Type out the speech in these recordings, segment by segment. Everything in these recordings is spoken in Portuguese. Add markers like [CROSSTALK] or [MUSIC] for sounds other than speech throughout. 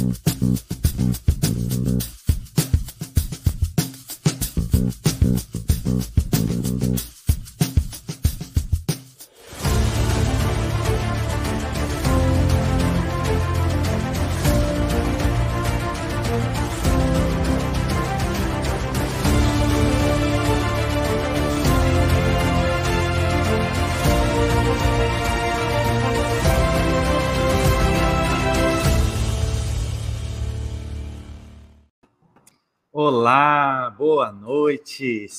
Boa noite,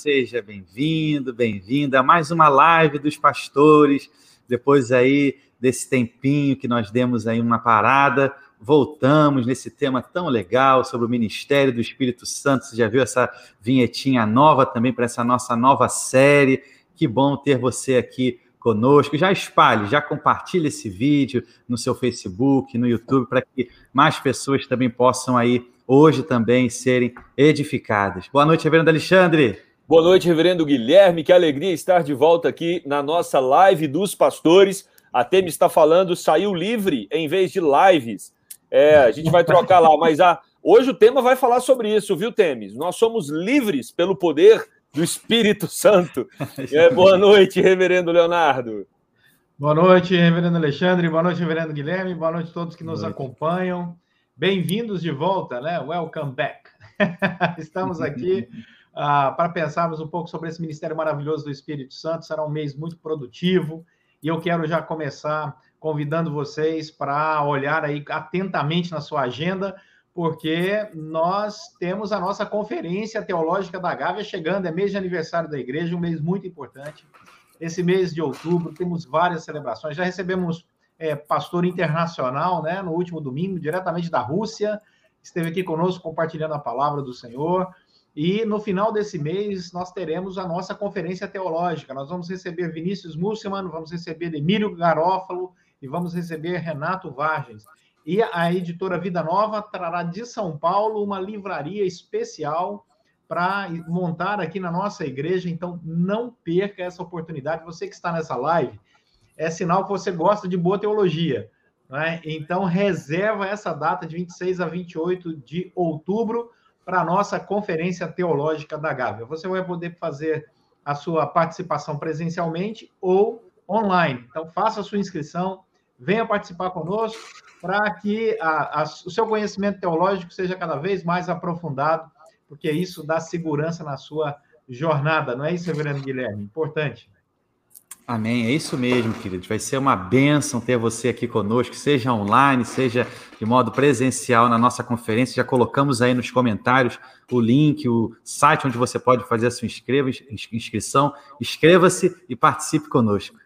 seja bem-vindo, bem-vinda a mais uma live dos pastores. Depois aí desse tempinho que nós demos aí uma parada, voltamos nesse tema tão legal sobre o ministério do Espírito Santo. Você já viu essa vinhetinha nova também para essa nossa nova série? Que bom ter você aqui conosco. Já espalhe, já compartilhe esse vídeo no seu Facebook, no YouTube, para que mais pessoas também possam aí hoje também serem edificadas. Boa noite, reverendo Alexandre. Boa noite, reverendo Guilherme. Que alegria estar de volta aqui na nossa live dos pastores. A Temi está falando, saiu livre em vez de lives. É, a gente vai trocar lá, mas a, hoje o tema vai falar sobre isso, viu, Temes? Nós somos livres pelo poder do Espírito Santo. É, boa noite, reverendo Leonardo. Boa noite, reverendo Alexandre. Boa noite, reverendo Guilherme. Boa noite a todos que nos acompanham. Bem-vindos de volta, né? Welcome back. [LAUGHS] Estamos aqui uh, para pensarmos um pouco sobre esse ministério maravilhoso do Espírito Santo. Será um mês muito produtivo e eu quero já começar convidando vocês para olhar aí atentamente na sua agenda, porque nós temos a nossa conferência teológica da Gávea chegando, é mês de aniversário da igreja, um mês muito importante. Esse mês de outubro temos várias celebrações. Já recebemos é, pastor internacional, né, no último domingo, diretamente da Rússia, esteve aqui conosco compartilhando a palavra do Senhor. E no final desse mês nós teremos a nossa conferência teológica. Nós vamos receber Vinícius Musselman, vamos receber Emílio Garófalo e vamos receber Renato Vargens. E a editora Vida Nova trará de São Paulo uma livraria especial para montar aqui na nossa igreja. Então não perca essa oportunidade. Você que está nessa live, é sinal que você gosta de boa teologia. Né? Então, reserva essa data de 26 a 28 de outubro para a nossa conferência teológica da Gávea. Você vai poder fazer a sua participação presencialmente ou online. Então, faça a sua inscrição, venha participar conosco para que a, a, o seu conhecimento teológico seja cada vez mais aprofundado, porque isso dá segurança na sua jornada, não é isso, Reverendo Guilherme? Importante. Amém, é isso mesmo, queridos. Vai ser uma bênção ter você aqui conosco, seja online, seja de modo presencial na nossa conferência. Já colocamos aí nos comentários o link, o site onde você pode fazer a sua inscrição. Inscreva-se e participe conosco.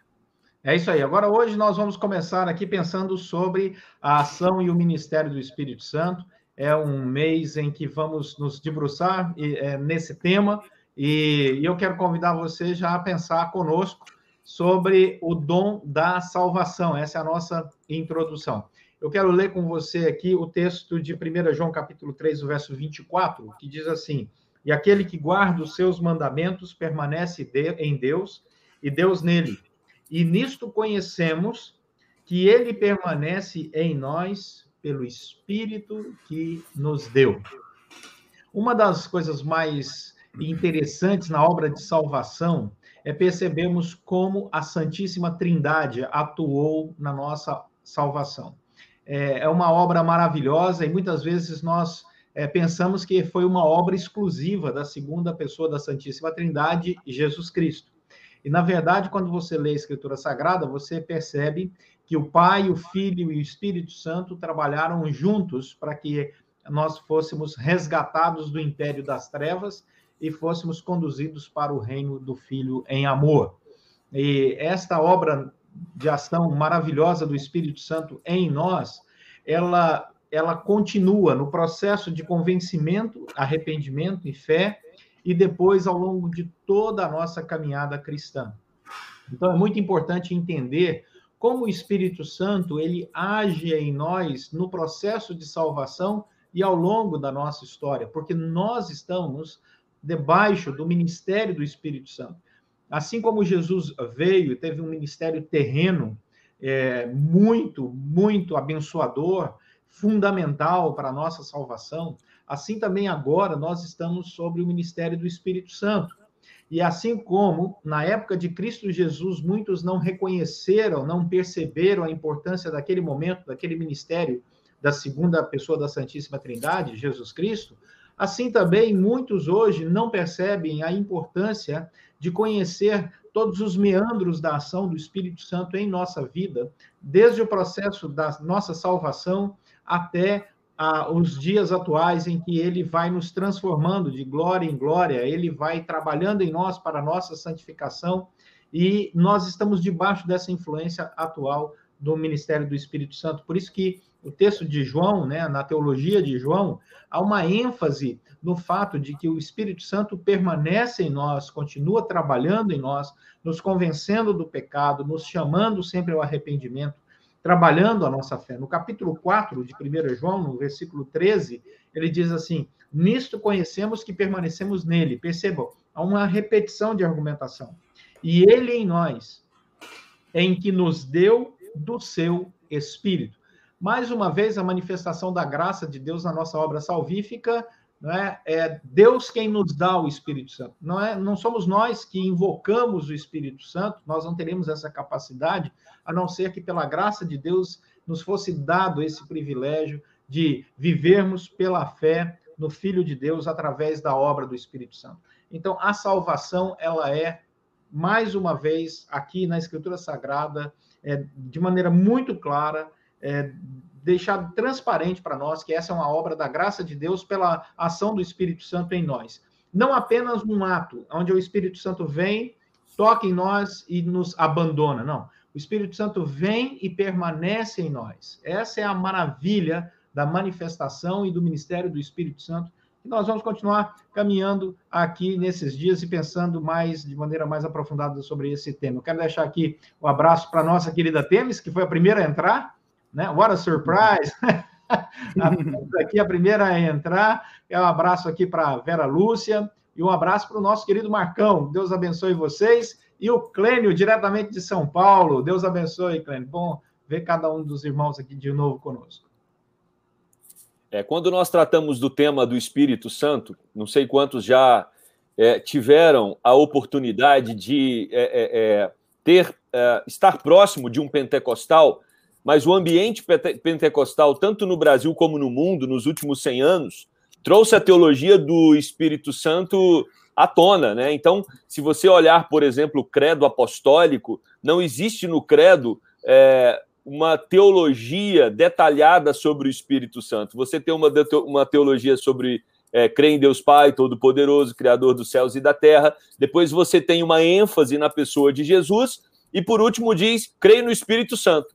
É isso aí. Agora, hoje, nós vamos começar aqui pensando sobre a ação e o ministério do Espírito Santo. É um mês em que vamos nos debruçar é, nesse tema e eu quero convidar você já a pensar conosco sobre o dom da salvação. Essa é a nossa introdução. Eu quero ler com você aqui o texto de 1 João capítulo 3, verso 24, que diz assim: "E aquele que guarda os seus mandamentos permanece em Deus e Deus nele. E nisto conhecemos que ele permanece em nós pelo espírito que nos deu." Uma das coisas mais interessantes na obra de salvação é percebermos como a Santíssima Trindade atuou na nossa salvação. É, é uma obra maravilhosa e muitas vezes nós é, pensamos que foi uma obra exclusiva da segunda pessoa da Santíssima Trindade, Jesus Cristo. E, na verdade, quando você lê a Escritura Sagrada, você percebe que o Pai, o Filho e o Espírito Santo trabalharam juntos para que nós fôssemos resgatados do império das trevas e fôssemos conduzidos para o reino do Filho em amor. E esta obra de ação maravilhosa do Espírito Santo em nós, ela ela continua no processo de convencimento, arrependimento e fé, e depois ao longo de toda a nossa caminhada cristã. Então é muito importante entender como o Espírito Santo ele age em nós no processo de salvação e ao longo da nossa história, porque nós estamos debaixo do ministério do Espírito Santo. Assim como Jesus veio e teve um ministério terreno é, muito, muito abençoador, fundamental para a nossa salvação, assim também agora nós estamos sobre o ministério do Espírito Santo. E assim como na época de Cristo Jesus muitos não reconheceram, não perceberam a importância daquele momento, daquele ministério da segunda pessoa da Santíssima Trindade, Jesus Cristo, assim também muitos hoje não percebem a importância de conhecer todos os meandros da ação do Espírito Santo em nossa vida, desde o processo da nossa salvação até ah, os dias atuais em que ele vai nos transformando de glória em glória, ele vai trabalhando em nós para a nossa santificação e nós estamos debaixo dessa influência atual do ministério do Espírito Santo. Por isso que o texto de João, né, na teologia de João, há uma ênfase no fato de que o Espírito Santo permanece em nós, continua trabalhando em nós, nos convencendo do pecado, nos chamando sempre ao arrependimento, trabalhando a nossa fé. No capítulo 4 de 1 João, no versículo 13, ele diz assim: Nisto conhecemos que permanecemos nele. Percebam, há uma repetição de argumentação. E ele em nós, em que nos deu do seu espírito. Mais uma vez, a manifestação da graça de Deus na nossa obra salvífica não é? é Deus quem nos dá o Espírito Santo. Não é, não somos nós que invocamos o Espírito Santo. Nós não teremos essa capacidade, a não ser que pela graça de Deus nos fosse dado esse privilégio de vivermos pela fé no Filho de Deus através da obra do Espírito Santo. Então, a salvação ela é mais uma vez aqui na Escritura Sagrada, é, de maneira muito clara, é, deixado transparente para nós que essa é uma obra da graça de Deus pela ação do Espírito Santo em nós. Não apenas um ato onde o Espírito Santo vem, toca em nós e nos abandona, não. O Espírito Santo vem e permanece em nós. Essa é a maravilha da manifestação e do ministério do Espírito Santo. E nós vamos continuar caminhando aqui nesses dias e pensando mais de maneira mais aprofundada sobre esse tema. Eu quero deixar aqui o um abraço para nossa querida Temis, que foi a primeira a entrar né? What a surprise! [LAUGHS] aqui a primeira a entrar. É um abraço aqui para Vera Lúcia e um abraço para o nosso querido Marcão. Deus abençoe vocês. E o Clênio, diretamente de São Paulo. Deus abençoe, Clênio. Bom ver cada um dos irmãos aqui de novo conosco. É, quando nós tratamos do tema do Espírito Santo, não sei quantos já é, tiveram a oportunidade de é, é, é ter é, estar próximo de um pentecostal mas o ambiente pentecostal, tanto no Brasil como no mundo, nos últimos 100 anos, trouxe a teologia do Espírito Santo à tona, né? Então, se você olhar, por exemplo, o credo apostólico, não existe no credo é, uma teologia detalhada sobre o Espírito Santo. Você tem uma, uma teologia sobre é, crer em Deus Pai, Todo-Poderoso, Criador dos céus e da terra. Depois você tem uma ênfase na pessoa de Jesus. E por último diz, creio no Espírito Santo.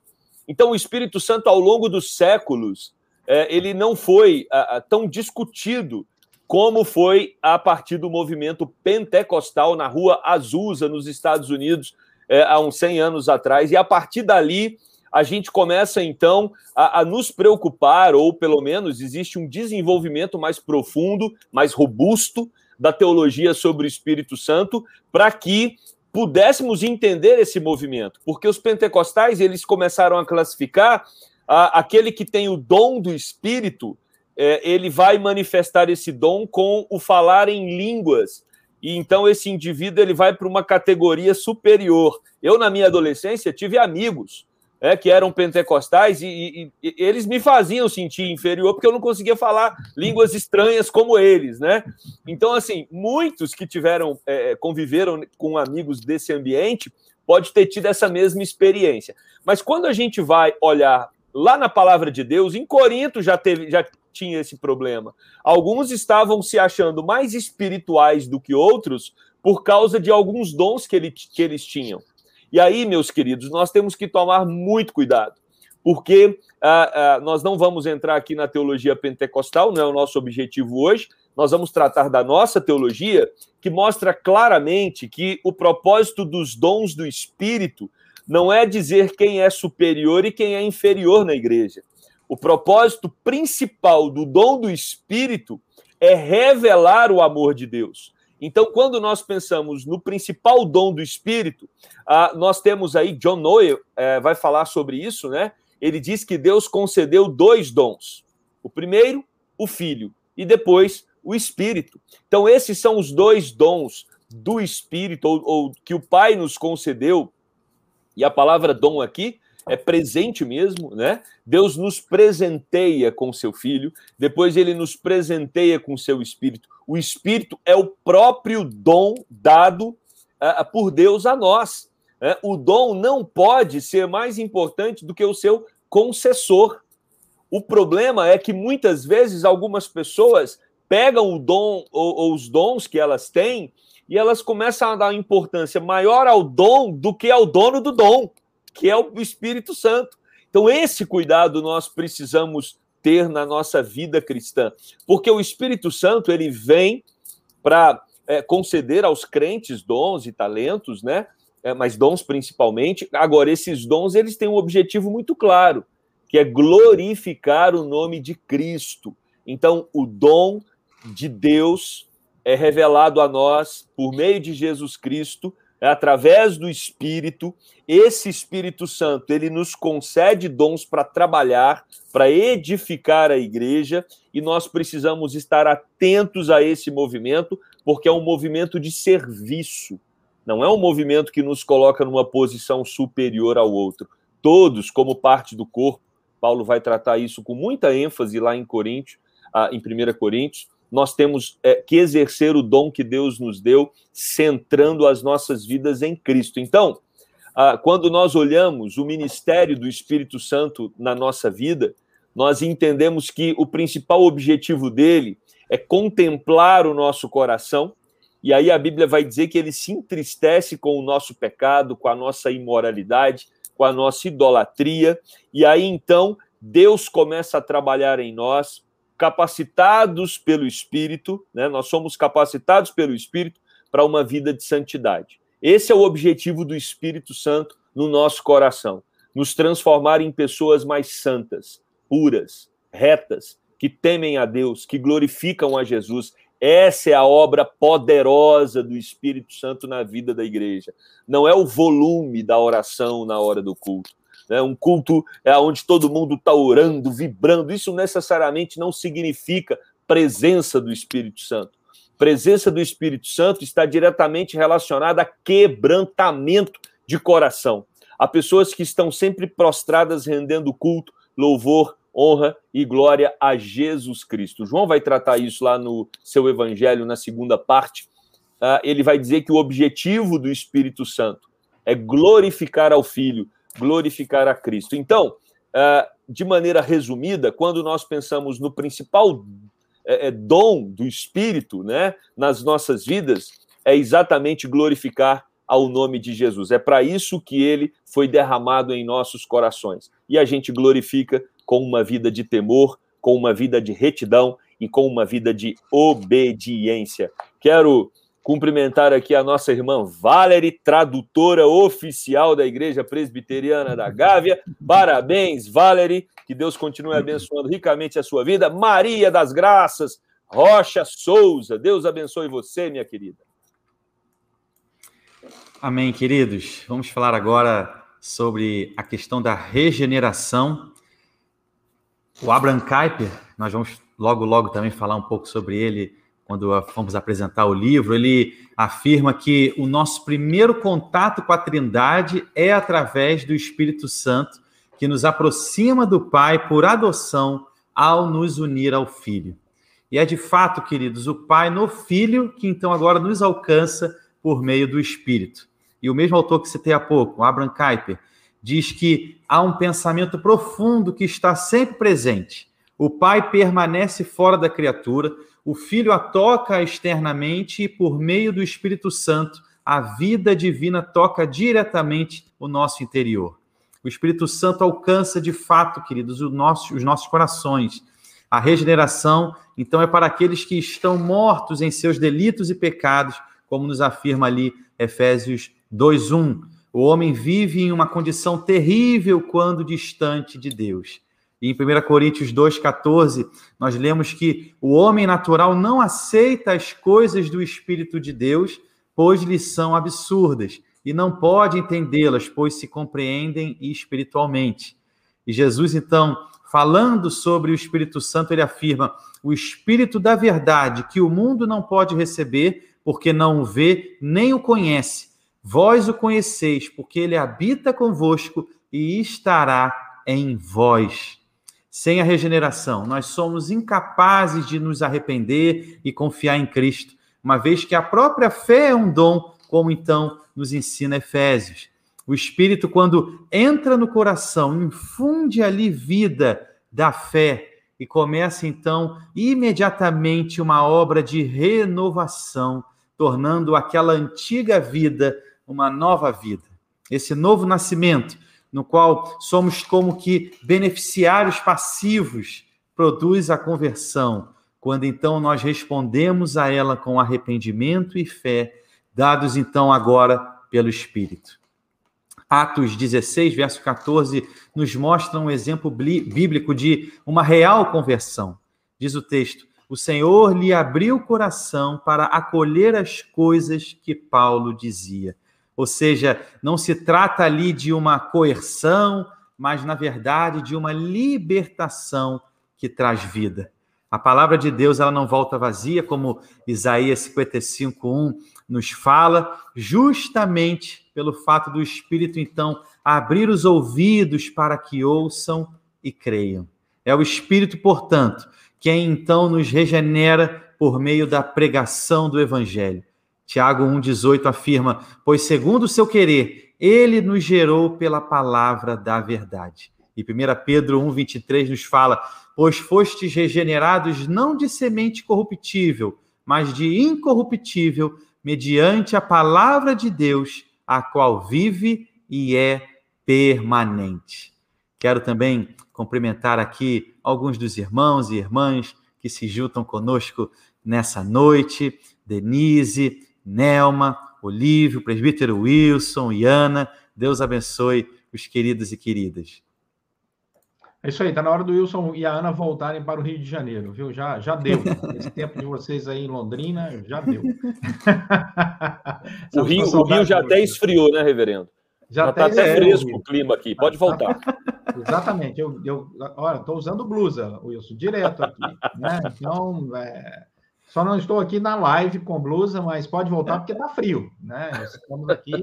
Então, o Espírito Santo, ao longo dos séculos, é, ele não foi tão discutido como foi a partir do movimento pentecostal na rua Azusa, nos Estados Unidos, é, há uns 100 anos atrás. E a partir dali, a gente começa, então, a, a nos preocupar, ou pelo menos existe um desenvolvimento mais profundo, mais robusto da teologia sobre o Espírito Santo, para que pudéssemos entender esse movimento, porque os pentecostais eles começaram a classificar a, aquele que tem o dom do Espírito, é, ele vai manifestar esse dom com o falar em línguas. E então esse indivíduo ele vai para uma categoria superior. Eu na minha adolescência tive amigos é, que eram pentecostais, e, e, e, eles me faziam sentir inferior porque eu não conseguia falar línguas estranhas como eles, né? Então, assim, muitos que tiveram, é, conviveram com amigos desse ambiente, pode ter tido essa mesma experiência. Mas quando a gente vai olhar lá na palavra de Deus, em Corinto já teve, já tinha esse problema. Alguns estavam se achando mais espirituais do que outros por causa de alguns dons que, ele, que eles tinham. E aí, meus queridos, nós temos que tomar muito cuidado, porque ah, ah, nós não vamos entrar aqui na teologia pentecostal, não é o nosso objetivo hoje. Nós vamos tratar da nossa teologia, que mostra claramente que o propósito dos dons do Espírito não é dizer quem é superior e quem é inferior na igreja. O propósito principal do dom do Espírito é revelar o amor de Deus. Então, quando nós pensamos no principal dom do Espírito, ah, nós temos aí, John Noel é, vai falar sobre isso, né? ele diz que Deus concedeu dois dons. O primeiro, o Filho, e depois o Espírito. Então, esses são os dois dons do Espírito, ou, ou que o Pai nos concedeu. E a palavra dom aqui é presente mesmo, né? Deus nos presenteia com seu filho, depois ele nos presenteia com seu espírito. O espírito é o próprio dom dado uh, por Deus a nós. Né? O dom não pode ser mais importante do que o seu concessor. O problema é que muitas vezes algumas pessoas pegam o dom ou, ou os dons que elas têm e elas começam a dar importância maior ao dom do que ao dono do dom que é o Espírito Santo. Então, esse cuidado nós precisamos ter na nossa vida cristã, porque o Espírito Santo ele vem para é, conceder aos crentes dons e talentos, né? É, mas dons principalmente. Agora, esses dons eles têm um objetivo muito claro, que é glorificar o nome de Cristo. Então, o dom de Deus é revelado a nós por meio de Jesus Cristo é através do Espírito, esse Espírito Santo, ele nos concede dons para trabalhar, para edificar a igreja, e nós precisamos estar atentos a esse movimento, porque é um movimento de serviço. Não é um movimento que nos coloca numa posição superior ao outro. Todos, como parte do corpo, Paulo vai tratar isso com muita ênfase lá em Coríntios, ah, em 1 Coríntios, nós temos é, que exercer o dom que Deus nos deu, centrando as nossas vidas em Cristo. Então, ah, quando nós olhamos o ministério do Espírito Santo na nossa vida, nós entendemos que o principal objetivo dele é contemplar o nosso coração, e aí a Bíblia vai dizer que ele se entristece com o nosso pecado, com a nossa imoralidade, com a nossa idolatria, e aí então Deus começa a trabalhar em nós capacitados pelo Espírito, né? nós somos capacitados pelo Espírito para uma vida de santidade. Esse é o objetivo do Espírito Santo no nosso coração, nos transformar em pessoas mais santas, puras, retas, que temem a Deus, que glorificam a Jesus. Essa é a obra poderosa do Espírito Santo na vida da igreja. Não é o volume da oração na hora do culto, né? um culto é onde todo mundo está orando, vibrando. Isso necessariamente não significa presença do Espírito Santo. Presença do Espírito Santo está diretamente relacionada a quebrantamento de coração. Há pessoas que estão sempre prostradas rendendo culto, louvor, honra e glória a Jesus Cristo. João vai tratar isso lá no seu evangelho, na segunda parte. Uh, ele vai dizer que o objetivo do Espírito Santo é glorificar ao Filho glorificar a Cristo. Então, é, de maneira resumida, quando nós pensamos no principal é, é, dom do Espírito né, nas nossas vidas, é exatamente glorificar ao nome de Jesus. É para isso que ele foi derramado em nossos corações. E a gente glorifica com uma vida de temor, com uma vida de retidão e com uma vida de obediência. Quero cumprimentar aqui a nossa irmã Valerie, tradutora oficial da Igreja Presbiteriana da Gávea. Parabéns, Valerie. Que Deus continue abençoando ricamente a sua vida. Maria das Graças, Rocha Souza. Deus abençoe você, minha querida. Amém, queridos. Vamos falar agora sobre a questão da regeneração. O Abraham Kuyper, nós vamos logo, logo também falar um pouco sobre ele quando fomos apresentar o livro, ele afirma que o nosso primeiro contato com a Trindade é através do Espírito Santo, que nos aproxima do Pai por adoção ao nos unir ao Filho. E é de fato, queridos, o Pai no Filho que então agora nos alcança por meio do Espírito. E o mesmo autor que citei há pouco, Abraham Kuyper, diz que há um pensamento profundo que está sempre presente. O Pai permanece fora da criatura, o Filho a toca externamente e, por meio do Espírito Santo, a vida divina toca diretamente o nosso interior. O Espírito Santo alcança de fato, queridos, os nossos, os nossos corações. A regeneração, então, é para aqueles que estão mortos em seus delitos e pecados, como nos afirma ali Efésios 2:1. O homem vive em uma condição terrível quando distante de Deus. E em 1 Coríntios 2,14, nós lemos que o homem natural não aceita as coisas do Espírito de Deus, pois lhe são absurdas, e não pode entendê-las, pois se compreendem espiritualmente. E Jesus, então, falando sobre o Espírito Santo, ele afirma: o Espírito da verdade, que o mundo não pode receber, porque não o vê nem o conhece. Vós o conheceis, porque ele habita convosco e estará em vós. Sem a regeneração, nós somos incapazes de nos arrepender e confiar em Cristo, uma vez que a própria fé é um dom, como então nos ensina Efésios. O Espírito, quando entra no coração, infunde ali vida da fé e começa então imediatamente uma obra de renovação, tornando aquela antiga vida uma nova vida. Esse novo nascimento, no qual somos como que beneficiários passivos, produz a conversão, quando então nós respondemos a ela com arrependimento e fé, dados então agora pelo Espírito. Atos 16, verso 14, nos mostra um exemplo bíblico de uma real conversão. Diz o texto: O Senhor lhe abriu o coração para acolher as coisas que Paulo dizia. Ou seja, não se trata ali de uma coerção, mas na verdade de uma libertação que traz vida. A palavra de Deus ela não volta vazia, como Isaías 55:1 nos fala, justamente pelo fato do Espírito então abrir os ouvidos para que ouçam e creiam. É o Espírito, portanto, quem então nos regenera por meio da pregação do evangelho. Tiago 1,18 afirma: Pois segundo o seu querer, ele nos gerou pela palavra da verdade. E 1 Pedro 1,23 nos fala: pois fostes regenerados não de semente corruptível, mas de incorruptível, mediante a palavra de Deus, a qual vive e é permanente. Quero também cumprimentar aqui alguns dos irmãos e irmãs que se juntam conosco nessa noite: Denise, Nelma, Olívio, presbítero Wilson e Ana. Deus abençoe os queridos e queridas. É isso aí, tá na hora do Wilson e a Ana voltarem para o Rio de Janeiro, viu? Já, já deu. [LAUGHS] Esse tempo de vocês aí em Londrina já deu. [LAUGHS] o Rio, o Rio já até esfriou, né, reverendo? Já está até, até fresco é, o clima aqui, pode voltar. [LAUGHS] Exatamente. Eu, eu, olha, estou usando blusa, Wilson, direto aqui. Né? Então, é, só não estou aqui na live com blusa, mas pode voltar porque está frio. Né? Estamos aqui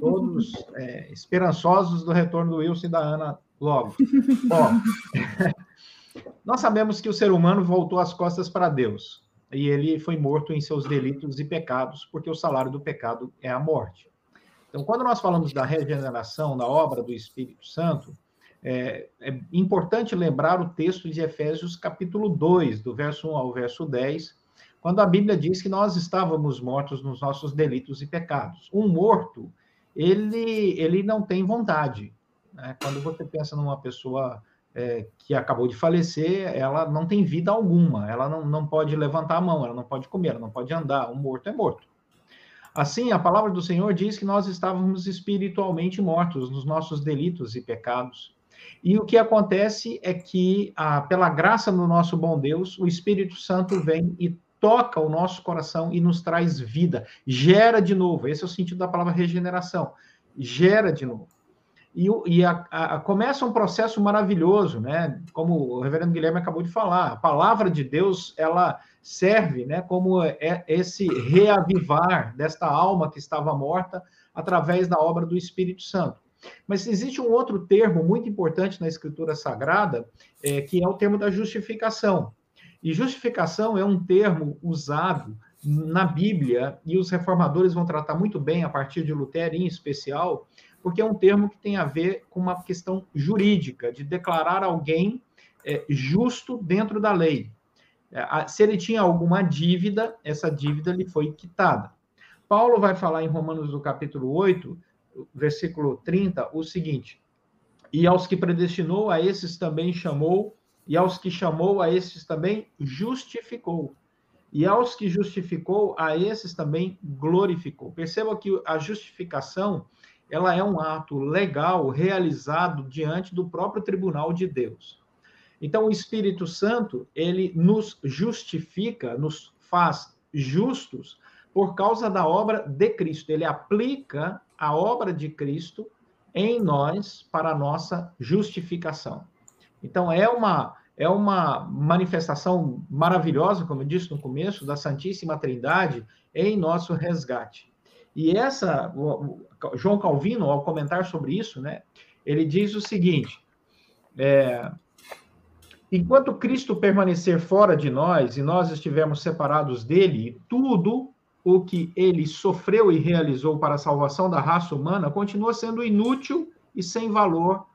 todos é, esperançosos do retorno do Wilson e da Ana logo. [LAUGHS] Nós sabemos que o ser humano voltou as costas para Deus e ele foi morto em seus delitos e pecados, porque o salário do pecado é a morte. Então, quando nós falamos da regeneração, da obra do Espírito Santo, é, é, importante lembrar o texto de Efésios, capítulo 2, do verso 1 ao verso 10, quando a Bíblia diz que nós estávamos mortos nos nossos delitos e pecados. Um morto, ele, ele não tem vontade, né? Quando você pensa numa pessoa é, que acabou de falecer, ela não tem vida alguma, ela não, não pode levantar a mão, ela não pode comer, ela não pode andar, um morto é morto. Assim, a palavra do Senhor diz que nós estávamos espiritualmente mortos nos nossos delitos e pecados. E o que acontece é que, ah, pela graça do nosso bom Deus, o Espírito Santo vem e toca o nosso coração e nos traz vida, gera de novo. Esse é o sentido da palavra regeneração. Gera de novo. E, e a, a, começa um processo maravilhoso, né? Como o reverendo Guilherme acabou de falar, a palavra de Deus, ela serve, né, como é esse reavivar desta alma que estava morta através da obra do Espírito Santo. Mas existe um outro termo muito importante na Escritura Sagrada, é, que é o termo da justificação. E justificação é um termo usado na Bíblia, e os reformadores vão tratar muito bem, a partir de Lutero em especial, porque é um termo que tem a ver com uma questão jurídica, de declarar alguém é, justo dentro da lei. É, se ele tinha alguma dívida, essa dívida lhe foi quitada. Paulo vai falar em Romanos, no capítulo 8, versículo 30, o seguinte: E aos que predestinou, a esses também chamou, e aos que chamou, a esses também justificou. E aos que justificou, a esses também glorificou. Perceba que a justificação ela é um ato legal realizado diante do próprio tribunal de Deus. Então, o Espírito Santo, ele nos justifica, nos faz justos por causa da obra de Cristo. Ele aplica a obra de Cristo em nós para a nossa justificação. Então, é uma, é uma manifestação maravilhosa, como eu disse no começo, da Santíssima Trindade em nosso resgate. E essa, João Calvino, ao comentar sobre isso, né, ele diz o seguinte: é, enquanto Cristo permanecer fora de nós e nós estivermos separados dele, tudo o que ele sofreu e realizou para a salvação da raça humana continua sendo inútil e sem valor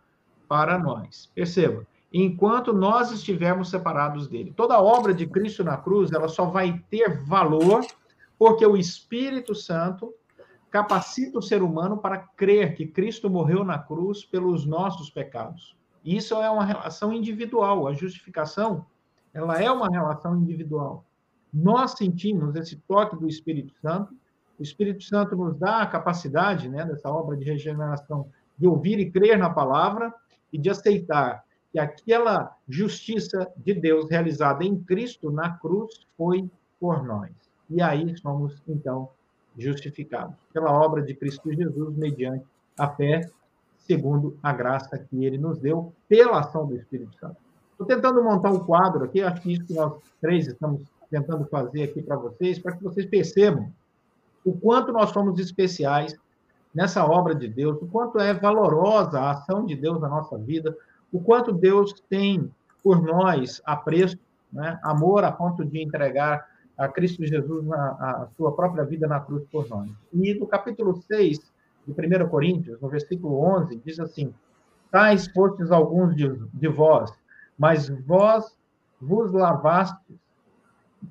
para nós. Perceba, enquanto nós estivermos separados dele. Toda obra de Cristo na cruz, ela só vai ter valor porque o Espírito Santo capacita o ser humano para crer que Cristo morreu na cruz pelos nossos pecados. Isso é uma relação individual. A justificação, ela é uma relação individual nós sentimos esse toque do Espírito Santo. O Espírito Santo nos dá a capacidade, né, dessa obra de regeneração, de ouvir e crer na palavra e de aceitar que aquela justiça de Deus realizada em Cristo na cruz foi por nós. E aí somos, então, justificados pela obra de Cristo Jesus, mediante a fé, segundo a graça que ele nos deu pela ação do Espírito Santo. Estou tentando montar um quadro aqui, acho que isso que nós três estamos tentando fazer aqui para vocês, para que vocês percebam o quanto nós somos especiais nessa obra de Deus, o quanto é valorosa a ação de Deus na nossa vida, o quanto Deus tem por nós apreço, né, amor a ponto de entregar a Cristo Jesus na, a sua própria vida na cruz por nós. E no capítulo 6 de 1 Coríntios, no versículo 11, diz assim: Tais fostes alguns de, de vós, mas vós vos lavastes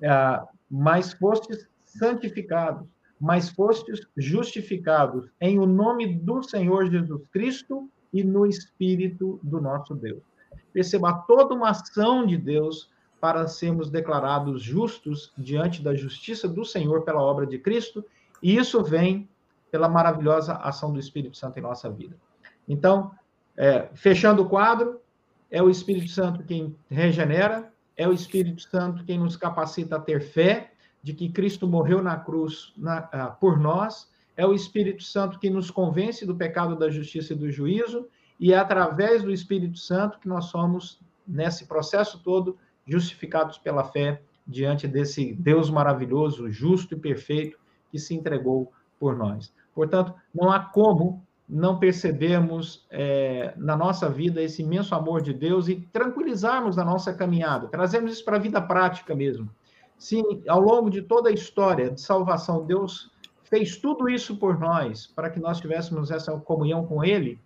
ah, mas fostes santificados, mas fostes justificados em o nome do Senhor Jesus Cristo e no Espírito do nosso Deus. Perceba toda uma ação de Deus para sermos declarados justos diante da justiça do Senhor pela obra de Cristo, e isso vem pela maravilhosa ação do Espírito Santo em nossa vida. Então, é, fechando o quadro, é o Espírito Santo quem regenera, é o Espírito Santo quem nos capacita a ter fé de que Cristo morreu na cruz na, uh, por nós, é o Espírito Santo que nos convence do pecado, da justiça e do juízo, e é através do Espírito Santo que nós somos, nesse processo todo, justificados pela fé diante desse Deus maravilhoso, justo e perfeito que se entregou por nós. Portanto, não há como não percebemos é, na nossa vida esse imenso amor de Deus e tranquilizarmos a nossa caminhada, trazemos isso para a vida prática mesmo. Sim, ao longo de toda a história de salvação, Deus fez tudo isso por nós, para que nós tivéssemos essa comunhão com Ele.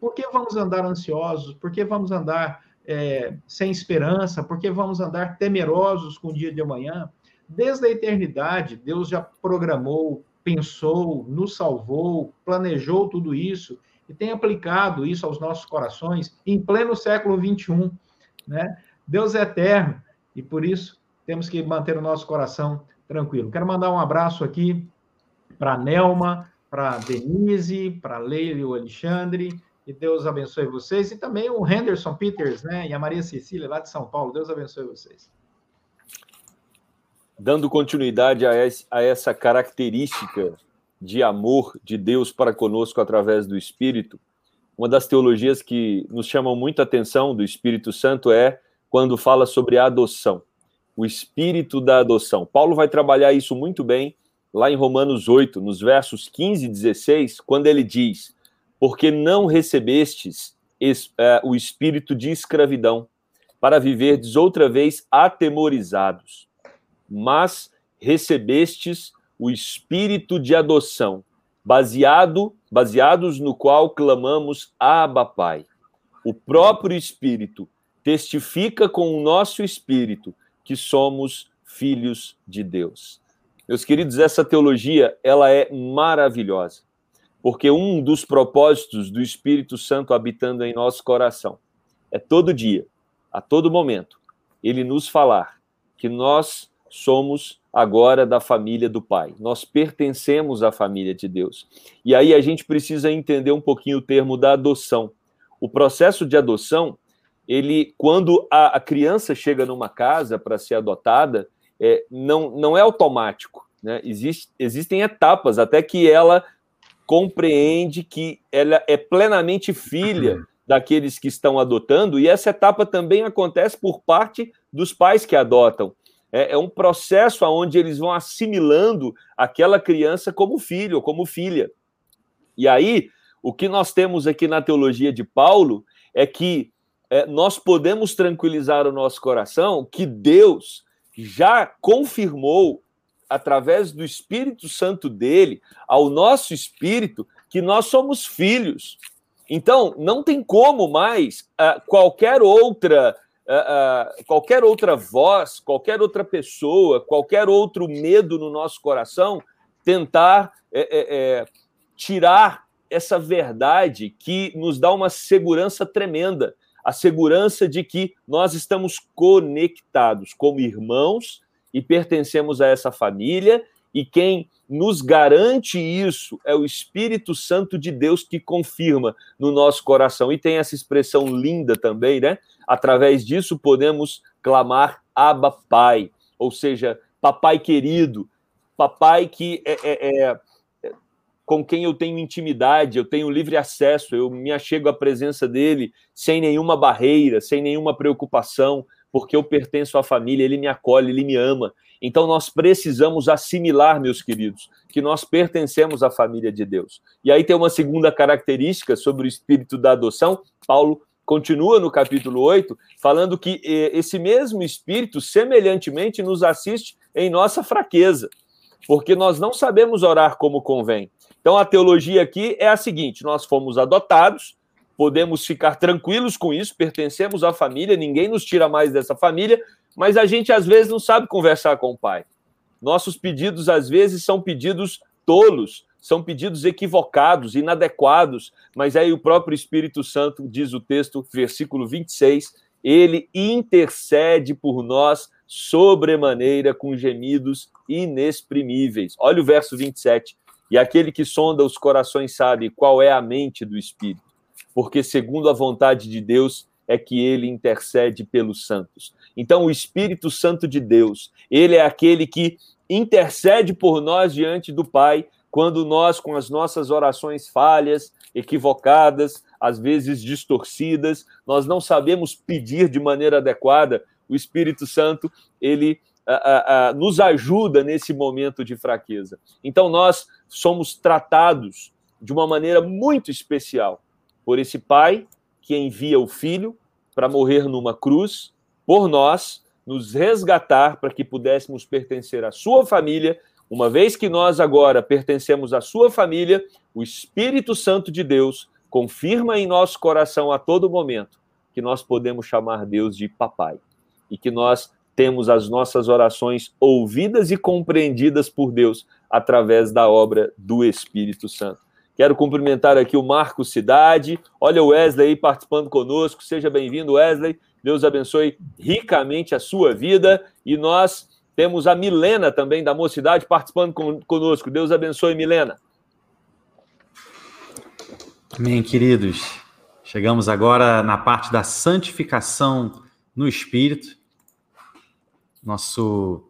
Por que vamos andar ansiosos? Por que vamos andar é, sem esperança? Por que vamos andar temerosos com o dia de amanhã? Desde a eternidade, Deus já programou, pensou, nos salvou, planejou tudo isso e tem aplicado isso aos nossos corações em pleno século 21, né? Deus é eterno e por isso temos que manter o nosso coração tranquilo. Quero mandar um abraço aqui para Nelma, para Denise, para Leila e o Alexandre. Que Deus abençoe vocês. E também o Henderson Peters, né? E a Maria Cecília, lá de São Paulo. Deus abençoe vocês dando continuidade a, a essa característica de amor de Deus para conosco através do Espírito, uma das teologias que nos chamam muita atenção do Espírito Santo é quando fala sobre a adoção, o espírito da adoção. Paulo vai trabalhar isso muito bem lá em Romanos 8, nos versos 15 e 16, quando ele diz: Porque não recebestes é, o espírito de escravidão, para viverdes outra vez atemorizados mas recebestes o espírito de adoção, baseado, baseados no qual clamamos Abba Pai. O próprio espírito testifica com o nosso espírito que somos filhos de Deus. Meus queridos, essa teologia, ela é maravilhosa, porque um dos propósitos do Espírito Santo habitando em nosso coração é todo dia, a todo momento, ele nos falar que nós somos agora da família do Pai. Nós pertencemos à família de Deus. E aí a gente precisa entender um pouquinho o termo da adoção. O processo de adoção, ele, quando a, a criança chega numa casa para ser adotada, é, não, não é automático. Né? Existe, existem etapas até que ela compreende que ela é plenamente filha daqueles que estão adotando, e essa etapa também acontece por parte dos pais que adotam. É, é um processo onde eles vão assimilando aquela criança como filho ou como filha. E aí, o que nós temos aqui na teologia de Paulo é que é, nós podemos tranquilizar o nosso coração que Deus já confirmou, através do Espírito Santo dele, ao nosso espírito, que nós somos filhos. Então, não tem como mais uh, qualquer outra. Uh, uh, qualquer outra voz, qualquer outra pessoa, qualquer outro medo no nosso coração tentar é, é, tirar essa verdade que nos dá uma segurança tremenda a segurança de que nós estamos conectados como irmãos e pertencemos a essa família, e quem nos garante isso é o Espírito Santo de Deus que confirma no nosso coração. E tem essa expressão linda também, né? Através disso podemos clamar Abba Pai, ou seja, Papai querido, Papai que é, é, é com quem eu tenho intimidade, eu tenho livre acesso, eu me achego à presença dele sem nenhuma barreira, sem nenhuma preocupação, porque eu pertenço à família, ele me acolhe, ele me ama. Então nós precisamos assimilar, meus queridos, que nós pertencemos à família de Deus. E aí tem uma segunda característica sobre o espírito da adoção. Paulo continua no capítulo 8, falando que eh, esse mesmo espírito semelhantemente nos assiste em nossa fraqueza, porque nós não sabemos orar como convém. Então a teologia aqui é a seguinte: nós fomos adotados, podemos ficar tranquilos com isso, pertencemos à família, ninguém nos tira mais dessa família, mas a gente às vezes não sabe conversar com o pai. Nossos pedidos às vezes são pedidos tolos, são pedidos equivocados, inadequados, mas aí o próprio Espírito Santo diz o texto, versículo 26, ele intercede por nós sobremaneira com gemidos inexprimíveis. Olha o verso 27. E aquele que sonda os corações sabe qual é a mente do Espírito, porque segundo a vontade de Deus é que ele intercede pelos santos. Então, o Espírito Santo de Deus, ele é aquele que intercede por nós diante do Pai, quando nós, com as nossas orações falhas, equivocadas, às vezes distorcidas, nós não sabemos pedir de maneira adequada, o Espírito Santo, ele a, a, nos ajuda nesse momento de fraqueza. Então, nós somos tratados de uma maneira muito especial por esse pai que envia o filho para morrer numa cruz por nós, nos resgatar para que pudéssemos pertencer à sua família. Uma vez que nós agora pertencemos à sua família, o Espírito Santo de Deus confirma em nosso coração a todo momento que nós podemos chamar Deus de papai e que nós temos as nossas orações ouvidas e compreendidas por Deus através da obra do Espírito Santo. Quero cumprimentar aqui o Marco Cidade. Olha o Wesley aí participando conosco. Seja bem-vindo, Wesley. Deus abençoe ricamente a sua vida. E nós temos a Milena também da Mocidade participando conosco. Deus abençoe, Milena. Amém, queridos. Chegamos agora na parte da santificação no Espírito nosso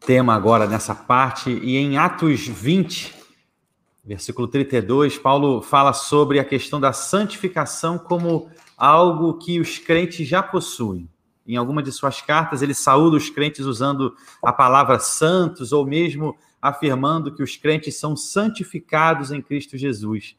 tema agora nessa parte, e em Atos 20, versículo 32, Paulo fala sobre a questão da santificação como algo que os crentes já possuem. Em alguma de suas cartas, ele saúda os crentes usando a palavra santos, ou mesmo afirmando que os crentes são santificados em Cristo Jesus.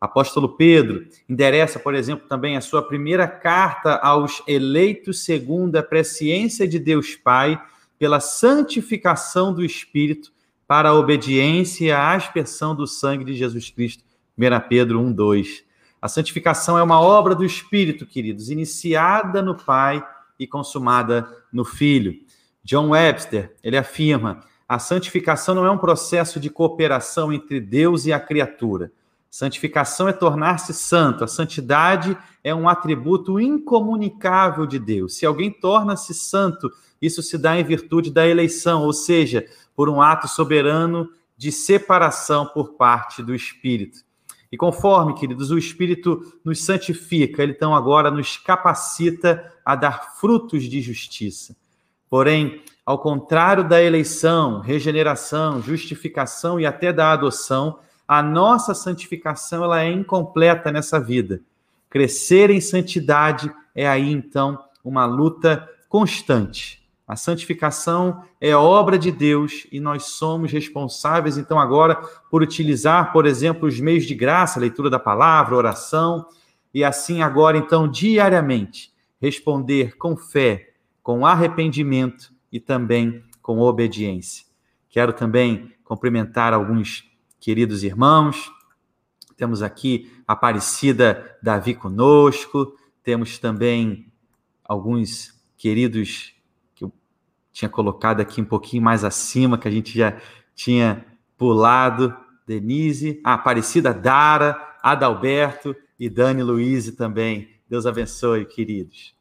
Apóstolo Pedro endereça, por exemplo, também a sua primeira carta aos eleitos segundo a presciência de Deus Pai, pela santificação do Espírito, para a obediência e a aspersão do sangue de Jesus Cristo. 1 Pedro 1, 2. A santificação é uma obra do Espírito, queridos, iniciada no Pai e consumada no Filho. John Webster, ele afirma: a santificação não é um processo de cooperação entre Deus e a criatura Santificação é tornar-se santo. A santidade é um atributo incomunicável de Deus. Se alguém torna-se santo, isso se dá em virtude da eleição, ou seja, por um ato soberano de separação por parte do Espírito. E conforme, queridos, o Espírito nos santifica, ele então agora nos capacita a dar frutos de justiça. Porém, ao contrário da eleição, regeneração, justificação e até da adoção, a nossa santificação ela é incompleta nessa vida. Crescer em santidade é aí então uma luta constante. A santificação é obra de Deus e nós somos responsáveis, então, agora, por utilizar, por exemplo, os meios de graça, leitura da palavra, oração, e assim, agora, então, diariamente, responder com fé, com arrependimento e também com obediência. Quero também cumprimentar alguns queridos irmãos. Temos aqui Aparecida Davi conosco, temos também alguns queridos que eu tinha colocado aqui um pouquinho mais acima, que a gente já tinha pulado. Denise, a Aparecida Dara, Adalberto e Dani Luiz também. Deus abençoe, queridos.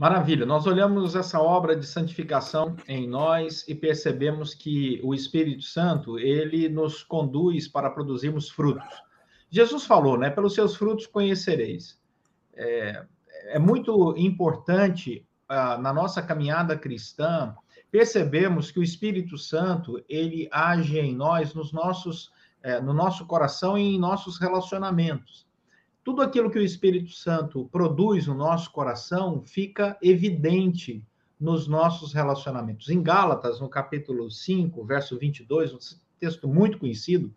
Maravilha. Nós olhamos essa obra de santificação em nós e percebemos que o Espírito Santo, ele nos conduz para produzirmos frutos. Jesus falou, né? Pelos seus frutos conhecereis. É, é muito importante ah, na nossa caminhada cristã percebemos que o Espírito Santo, ele age em nós, nos nossos, é, no nosso coração e em nossos relacionamentos tudo aquilo que o Espírito Santo produz no nosso coração fica evidente nos nossos relacionamentos. Em Gálatas, no capítulo 5, verso 22, um texto muito conhecido,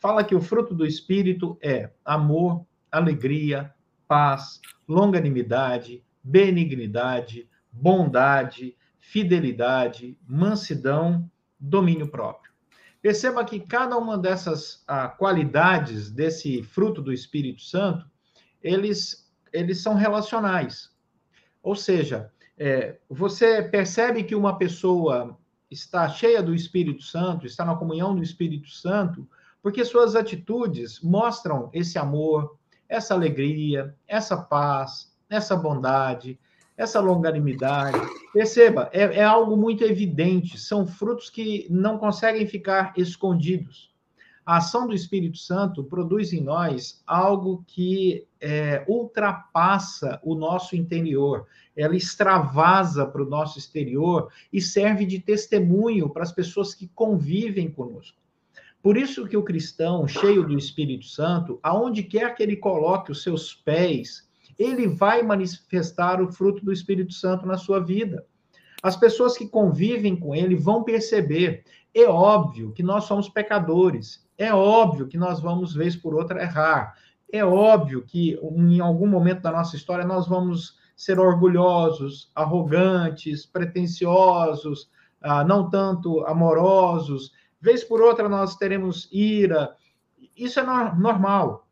fala que o fruto do Espírito é amor, alegria, paz, longanimidade, benignidade, bondade, fidelidade, mansidão, domínio próprio. Perceba que cada uma dessas ah, qualidades desse fruto do Espírito Santo, eles, eles são relacionais. Ou seja, é, você percebe que uma pessoa está cheia do Espírito Santo, está na comunhão do Espírito Santo, porque suas atitudes mostram esse amor, essa alegria, essa paz, essa bondade, essa longanimidade. Perceba, é, é, algo muito evidente, são frutos que não conseguem ficar escondidos. A ação do Espírito Santo produz em nós algo que é, ultrapassa o nosso interior, ela extravasa para o nosso exterior e serve de testemunho para as pessoas que convivem conosco. Por isso que o cristão, cheio do Espírito Santo, aonde quer que ele coloque os seus pés, ele vai manifestar o fruto do Espírito Santo na sua vida. As pessoas que convivem com ele vão perceber. É óbvio que nós somos pecadores. É óbvio que nós vamos, vez por outra, errar. É óbvio que em algum momento da nossa história nós vamos ser orgulhosos, arrogantes, pretensiosos, ah, não tanto amorosos. Vez por outra nós teremos ira. Isso é normal.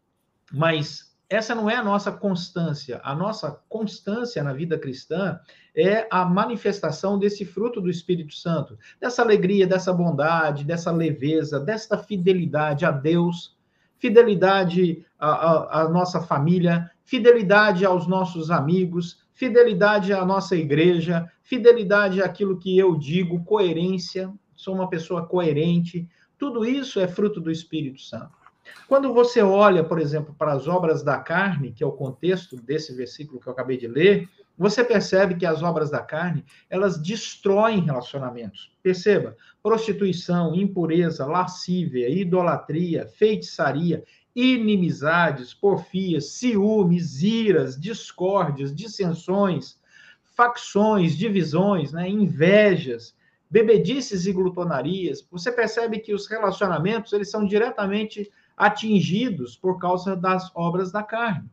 Mas essa não é a nossa constância. A nossa constância na vida cristã é a manifestação desse fruto do Espírito Santo, dessa alegria, dessa bondade, dessa leveza, dessa fidelidade a Deus, fidelidade à, à nossa família, fidelidade aos nossos amigos, fidelidade à nossa igreja, fidelidade àquilo que eu digo, coerência, sou uma pessoa coerente. Tudo isso é fruto do Espírito Santo. Quando você olha, por exemplo, para as obras da carne, que é o contexto desse versículo que eu acabei de ler, você percebe que as obras da carne, elas destroem relacionamentos. Perceba, prostituição, impureza, lascívia, idolatria, feitiçaria, inimizades, porfias, ciúmes, iras, discórdias, dissensões, facções, divisões, né, invejas, bebedices e glutonarias. Você percebe que os relacionamentos, eles são diretamente atingidos por causa das obras da carne.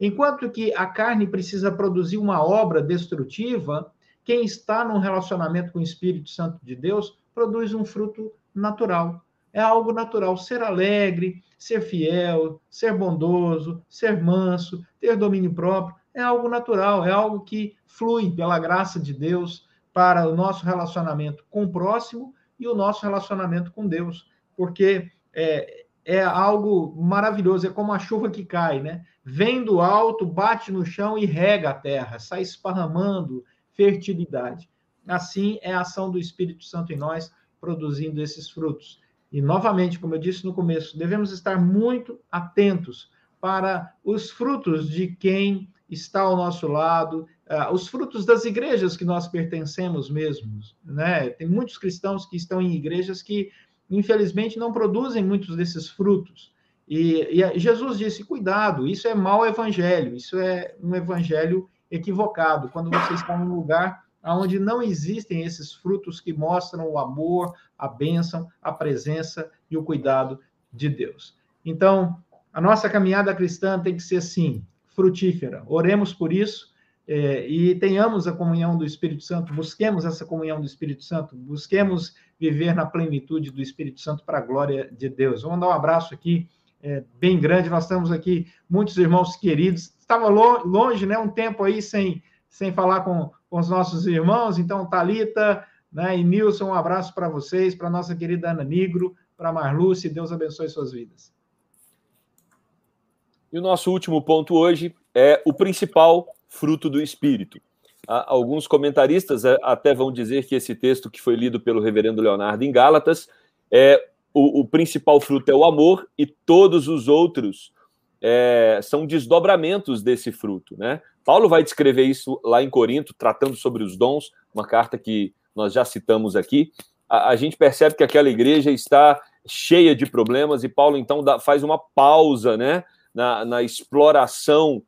Enquanto que a carne precisa produzir uma obra destrutiva, quem está num relacionamento com o Espírito Santo de Deus produz um fruto natural. É algo natural ser alegre, ser fiel, ser bondoso, ser manso, ter domínio próprio. É algo natural, é algo que flui pela graça de Deus para o nosso relacionamento com o próximo e o nosso relacionamento com Deus. Porque é, é algo maravilhoso, é como a chuva que cai, né? Vem do alto, bate no chão e rega a terra, sai esparramando fertilidade. Assim é a ação do Espírito Santo em nós, produzindo esses frutos. E, novamente, como eu disse no começo, devemos estar muito atentos para os frutos de quem está ao nosso lado, uh, os frutos das igrejas que nós pertencemos mesmos. Né? Tem muitos cristãos que estão em igrejas que infelizmente, não produzem muitos desses frutos. E, e Jesus disse: cuidado, isso é mau evangelho, isso é um evangelho equivocado. Quando você está num lugar onde não existem esses frutos que mostram o amor, a bênção, a presença e o cuidado de Deus. Então, a nossa caminhada cristã tem que ser assim, frutífera. Oremos por isso é, e tenhamos a comunhão do Espírito Santo, busquemos essa comunhão do Espírito Santo, busquemos viver na plenitude do Espírito Santo para a glória de Deus. Vamos dar um abraço aqui é, bem grande. Nós temos aqui muitos irmãos queridos. Estava longe, né? Um tempo aí sem, sem falar com, com os nossos irmãos. Então, Talita, né? E Nilson, um abraço para vocês, para nossa querida Ana Nigro, para Marluce. Deus abençoe suas vidas. E o nosso último ponto hoje é o principal fruto do Espírito. Alguns comentaristas é, até vão dizer que esse texto que foi lido pelo reverendo Leonardo em Gálatas é o, o principal fruto é o amor e todos os outros é, são desdobramentos desse fruto, né? Paulo vai descrever isso lá em Corinto, tratando sobre os dons, uma carta que nós já citamos aqui. A, a gente percebe que aquela igreja está cheia de problemas e Paulo então dá, faz uma pausa, né, na, na exploração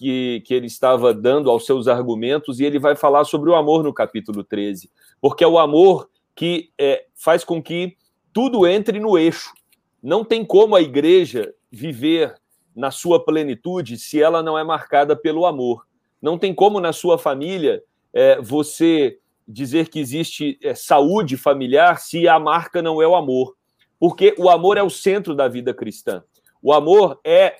que, que ele estava dando aos seus argumentos, e ele vai falar sobre o amor no capítulo 13, porque é o amor que é, faz com que tudo entre no eixo. Não tem como a igreja viver na sua plenitude se ela não é marcada pelo amor. Não tem como na sua família é, você dizer que existe é, saúde familiar se a marca não é o amor. Porque o amor é o centro da vida cristã. O amor é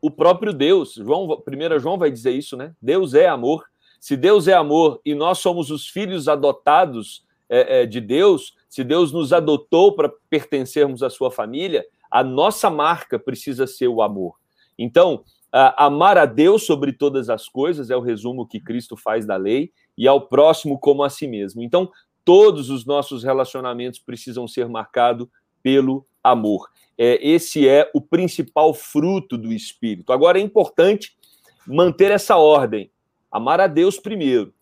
o próprio Deus. João, 1 João vai dizer isso, né? Deus é amor. Se Deus é amor e nós somos os filhos adotados é, é, de Deus, se Deus nos adotou para pertencermos à sua família, a nossa marca precisa ser o amor. Então, amar a Deus sobre todas as coisas é o resumo que Cristo faz da lei e ao próximo como a si mesmo. Então, todos os nossos relacionamentos precisam ser marcados pelo amor é, esse é o principal fruto do Espírito. Agora é importante manter essa ordem: amar a Deus primeiro,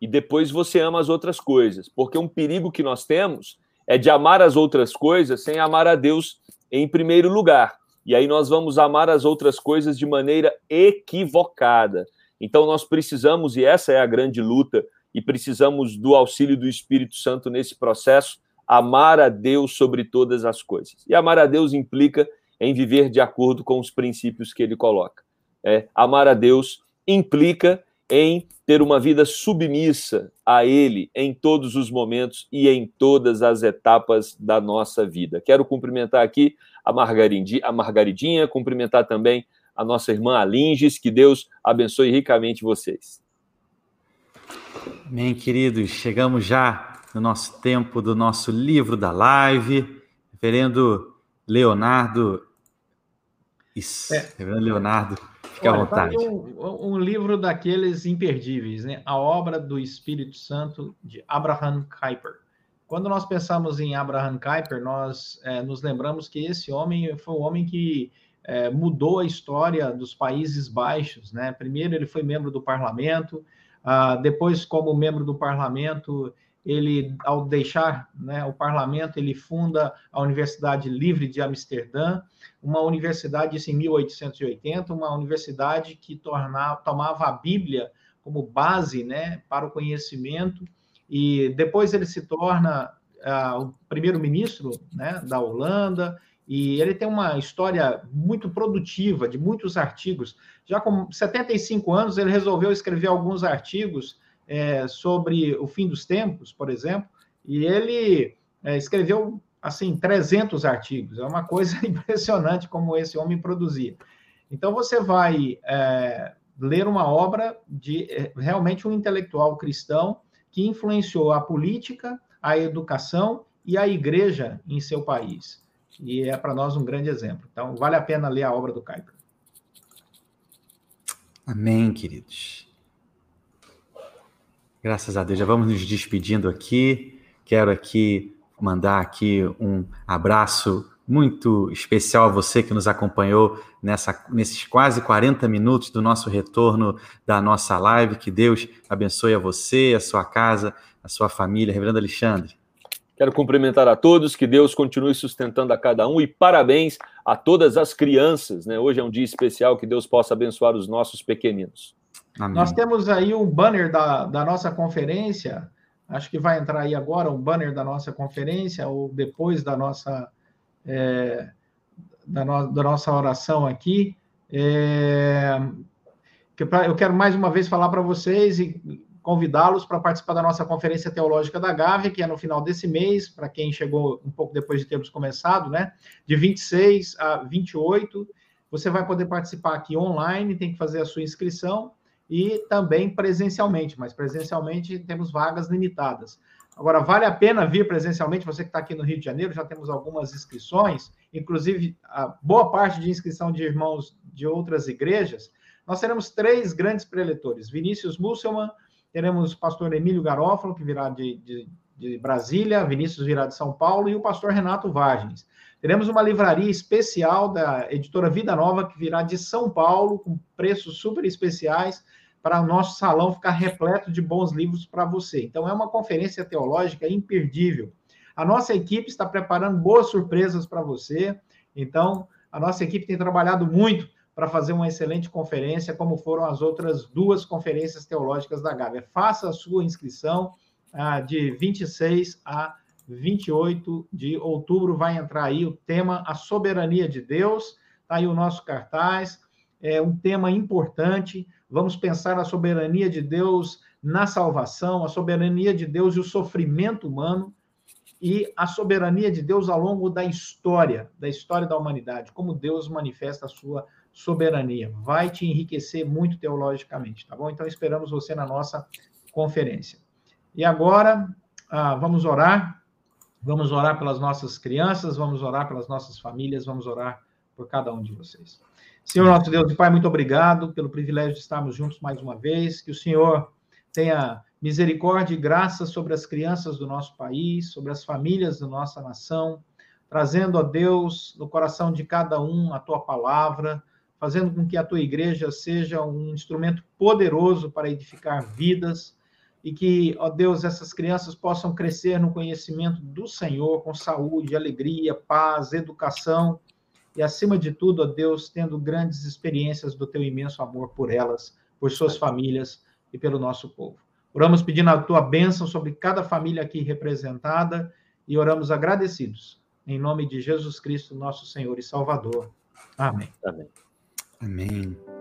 e depois você ama as outras coisas, porque um perigo que nós temos é de amar as outras coisas sem amar a Deus em primeiro lugar. E aí nós vamos amar as outras coisas de maneira equivocada. Então nós precisamos, e essa é a grande luta, e precisamos do auxílio do Espírito Santo nesse processo, amar a Deus sobre todas as coisas. E amar a Deus implica em viver de acordo com os princípios que ele coloca. É, amar a Deus implica em ter uma vida submissa a Ele em todos os momentos e em todas as etapas da nossa vida. Quero cumprimentar aqui a a Margaridinha cumprimentar também a nossa irmã Alinges, que Deus abençoe ricamente vocês. Amém, queridos. Chegamos já no nosso tempo do nosso livro da live. Reverendo Leonardo. Isso, é. Reverendo Leonardo, fique Olha, à tá vontade. Um, um, livro daqueles imperdíveis, né? A obra do Espírito Santo de Abraham Kuyper. Quando nós pensamos em Abraham Kuyper, nós é, nos lembramos que esse homem foi um homem que é, mudou a história dos Países Baixos, né? Primeiro ele foi membro do parlamento, ah, depois como membro do parlamento ele, ao deixar né, o parlamento, ele funda a Universidade Livre de Amsterdã, uma universidade, isso em 1880, uma universidade que tornava, tomava a Bíblia como base né, para o conhecimento, e depois ele se torna uh, o primeiro-ministro né, da Holanda, e ele tem uma história muito produtiva, de muitos artigos. Já com 75 anos, ele resolveu escrever alguns artigos é, sobre o fim dos tempos, por exemplo, e ele é, escreveu assim 300 artigos. É uma coisa [LAUGHS] impressionante como esse homem produzia. Então você vai é, ler uma obra de é, realmente um intelectual cristão que influenciou a política, a educação e a igreja em seu país. E é para nós um grande exemplo. Então vale a pena ler a obra do Kuyper. Amém, queridos. Graças a Deus. Já vamos nos despedindo aqui. Quero aqui mandar aqui um abraço muito especial a você que nos acompanhou nessa, nesses quase 40 minutos do nosso retorno da nossa live. Que Deus abençoe a você, a sua casa, a sua família. Reverendo Alexandre. Quero cumprimentar a todos, que Deus continue sustentando a cada um e parabéns a todas as crianças. Né? Hoje é um dia especial, que Deus possa abençoar os nossos pequeninos. Amém. Nós temos aí um banner da, da nossa conferência, acho que vai entrar aí agora um banner da nossa conferência, ou depois da nossa, é, da, no, da nossa oração aqui. É, que pra, eu quero mais uma vez falar para vocês e convidá-los para participar da nossa Conferência Teológica da Gávea, que é no final desse mês, para quem chegou um pouco depois de termos começado, né? De 26 a 28. Você vai poder participar aqui online, tem que fazer a sua inscrição e também presencialmente, mas presencialmente temos vagas limitadas. Agora, vale a pena vir presencialmente, você que está aqui no Rio de Janeiro, já temos algumas inscrições, inclusive a boa parte de inscrição de irmãos de outras igrejas. Nós teremos três grandes preletores: Vinícius Musselman, teremos o pastor Emílio Garófalo, que virá de, de, de, Brasília, Vinícius virá de São Paulo, e o pastor Renato Vargens. Teremos uma livraria especial da editora Vida Nova, que virá de São Paulo, com preços super especiais, para o nosso salão ficar repleto de bons livros para você. Então, é uma conferência teológica imperdível. A nossa equipe está preparando boas surpresas para você. Então, a nossa equipe tem trabalhado muito para fazer uma excelente conferência, como foram as outras duas conferências teológicas da Gávea. Faça a sua inscrição ah, de 26 a 28 de outubro. Vai entrar aí o tema A Soberania de Deus. Está aí o nosso cartaz. É um tema importante. Vamos pensar a soberania de Deus na salvação, a soberania de Deus e o sofrimento humano e a soberania de Deus ao longo da história, da história da humanidade, como Deus manifesta a sua soberania. Vai te enriquecer muito teologicamente, tá bom? Então esperamos você na nossa conferência. E agora, ah, vamos orar. Vamos orar pelas nossas crianças, vamos orar pelas nossas famílias, vamos orar por cada um de vocês. Senhor nosso Deus e Pai, muito obrigado pelo privilégio de estarmos juntos mais uma vez. Que o Senhor tenha misericórdia e graça sobre as crianças do nosso país, sobre as famílias da nossa nação, trazendo a Deus no coração de cada um a tua palavra, fazendo com que a tua igreja seja um instrumento poderoso para edificar vidas e que, ó Deus, essas crianças possam crescer no conhecimento do Senhor com saúde, alegria, paz, educação e, acima de tudo, ó Deus, tendo grandes experiências do teu imenso amor por elas, por suas famílias e pelo nosso povo. Oramos pedindo a tua bênção sobre cada família aqui representada e oramos agradecidos. Em nome de Jesus Cristo, nosso Senhor e Salvador. Amém. Amém. Amém.